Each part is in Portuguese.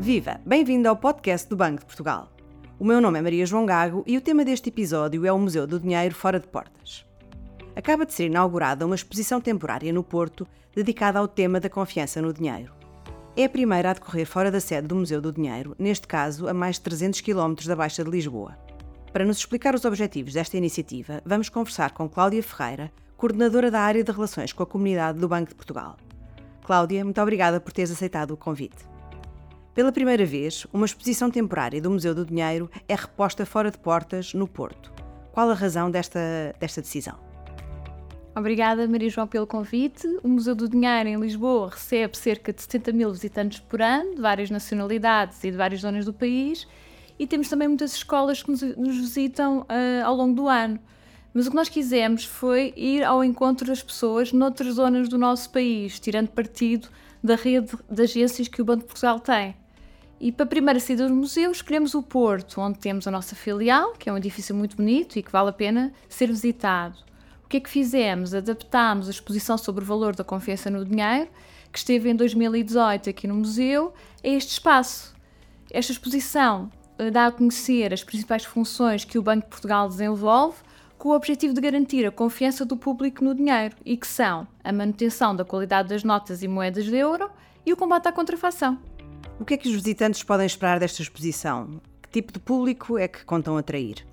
Viva! Bem-vindo ao podcast do Banco de Portugal. O meu nome é Maria João Gago e o tema deste episódio é o Museu do Dinheiro Fora de Portas. Acaba de ser inaugurada uma exposição temporária no Porto dedicada ao tema da confiança no dinheiro. É a primeira a decorrer fora da sede do Museu do Dinheiro, neste caso a mais de 300 km da Baixa de Lisboa. Para nos explicar os objetivos desta iniciativa, vamos conversar com Cláudia Ferreira, coordenadora da área de Relações com a Comunidade do Banco de Portugal. Cláudia, muito obrigada por teres aceitado o convite. Pela primeira vez, uma exposição temporária do Museu do Dinheiro é reposta fora de portas, no Porto. Qual a razão desta, desta decisão? Obrigada, Maria João, pelo convite. O Museu do Dinheiro em Lisboa recebe cerca de 70 mil visitantes por ano, de várias nacionalidades e de várias zonas do país, e temos também muitas escolas que nos, visitam uh, ao longo do ano. Mas o que nós quisemos foi ir ao encontro das pessoas noutras zonas do nosso país, tirando partido da rede de agências que o Banco de Portugal tem. E para a primeira saída do museu escolhemos o Porto, onde temos a nossa filial, que é um edifício muito bonito e que vale a pena ser visitado. O que é que fizemos? Adaptámos a exposição sobre o valor da confiança no dinheiro, que esteve em 2018 aqui no museu, a este espaço. Esta exposição eh, dá a conhecer as principais funções que o Banco de Portugal desenvolve, com o objetivo de garantir a confiança do público no dinheiro, e que são a manutenção da qualidade das notas e moedas de euro e o combate à contrafação. O que é que os visitantes podem esperar desta exposição? Que tipo de público é que contam atrair?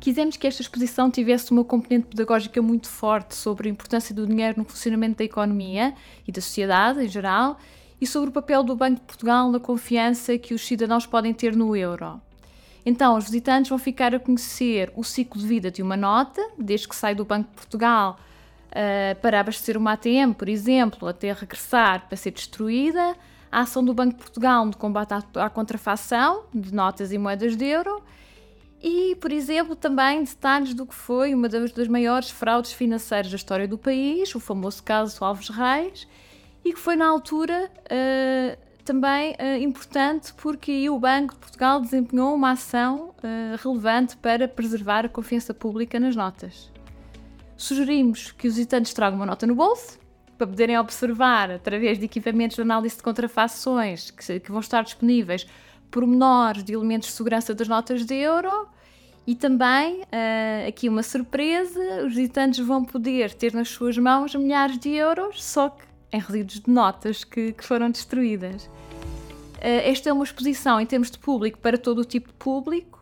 Quisemos que esta exposição tivesse uma componente pedagógica muito forte sobre a importância do dinheiro no funcionamento da economia e da sociedade em geral e sobre o papel do Banco de Portugal na confiança que os cidadãos podem ter no euro. Então, os visitantes vão ficar a conhecer o ciclo de vida de uma nota, desde que sai do Banco de Portugal uh, para abastecer uma ATM, por exemplo, até regressar para ser destruída, a ação do Banco de Portugal no combate à, à contrafação de notas e moedas de euro e, por exemplo, também detalhes do que foi uma das, das maiores fraudes financeiras da história do país, o famoso caso Alves Reis, e que foi na altura uh, também uh, importante porque o Banco de Portugal desempenhou uma ação uh, relevante para preservar a confiança pública nas notas. Sugerimos que os visitantes tragam uma nota no bolso para poderem observar, através de equipamentos de análise de contrafações que, que vão estar disponíveis, pormenores de elementos de segurança das notas de euro. E também, uh, aqui uma surpresa, os visitantes vão poder ter nas suas mãos milhares de euros, só que em resíduos de notas que, que foram destruídas. Uh, esta é uma exposição em termos de público para todo o tipo de público,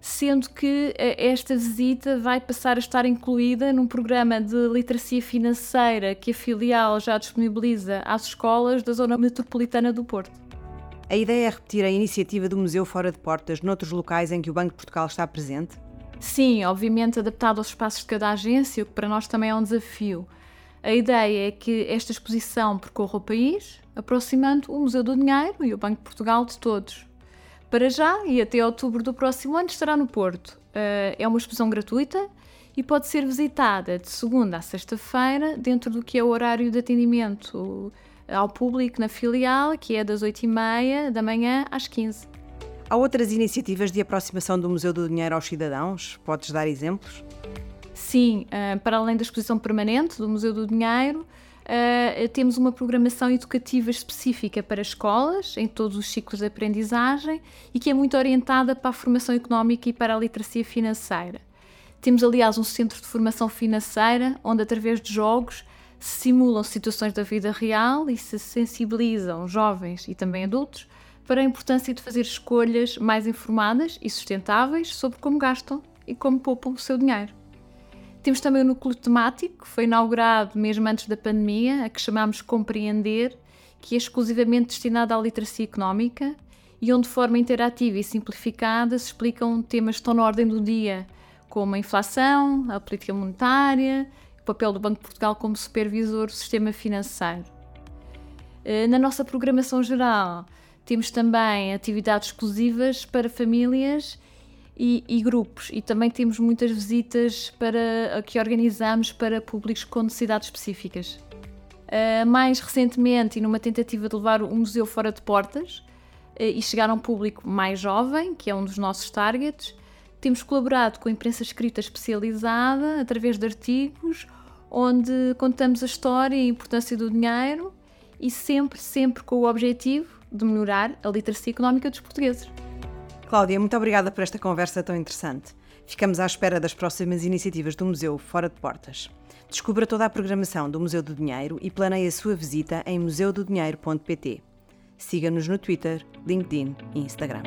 sendo que eh, esta visita vai passar a estar incluída num programa de literacia financeira que a filial já disponibiliza às escolas da zona metropolitana do Porto. A ideia é repetir a iniciativa do Museu Fora de Portas noutros locais em que o Banco de Portugal está presente? Sim, obviamente adaptado aos espaços de cada agência, o que para nós também é um desafio. A ideia é que esta exposição percorra o país, aproximando o Museu do Dinheiro e o Banco de Portugal de todos. Para já e até outubro do próximo ano estará no Porto. Eh, é uma exposição gratuita e pode ser visitada de segunda a sexta-feira dentro do que é o horário de atendimento ao público na filial, que é das 8h30 da manhã às 15 Há outras iniciativas de aproximação do Museu do Dinheiro aos cidadãos? Podes dar exemplos? Sim, eh, para além da exposição permanente do Museu do Dinheiro, Uh, temos uma programação educativa específica para escolas, em todos os ciclos de aprendizagem, e que é muito orientada para a formação económica e para a literacia financeira. Temos, aliás, um centro de formação financeira, onde, através de jogos, se simulam situações da vida real e se sensibilizam jovens e também adultos para a importância de fazer escolhas mais informadas e sustentáveis sobre como gastam e como poupam o seu dinheiro. Temos também o núcleo temático, que foi inaugurado mesmo antes da pandemia, a que chamamos Compreender, que é exclusivamente destinado à literacia económica e onde de forma interativa e simplificada se explicam temas que estão na ordem do dia, como a inflação, a política monetária, o papel do Banco de Portugal como supervisor do sistema financeiro. Eh, na nossa programação geral, temos também atividades exclusivas para famílias e, e, grupos. E também temos muitas visitas para, que organizamos para públicos com necessidades específicas. Uh, mais recentemente, e numa tentativa de levar o museu fora de portas uh, e chegar a um público mais jovem, que é um dos nossos targets, temos colaborado com a imprensa escrita especializada através de artigos onde contamos a história e a importância do dinheiro e sempre, sempre com o objetivo de melhorar a literacia económica dos portugueses. Cláudia, muito obrigada por esta conversa tão interessante. Ficamos à espera das próximas iniciativas do Museu Fora de Portas. Descubra toda a programação do Museu do Dinheiro e planeie a sua visita em museudodinheiro.pt. Siga-nos no Twitter, LinkedIn e Instagram.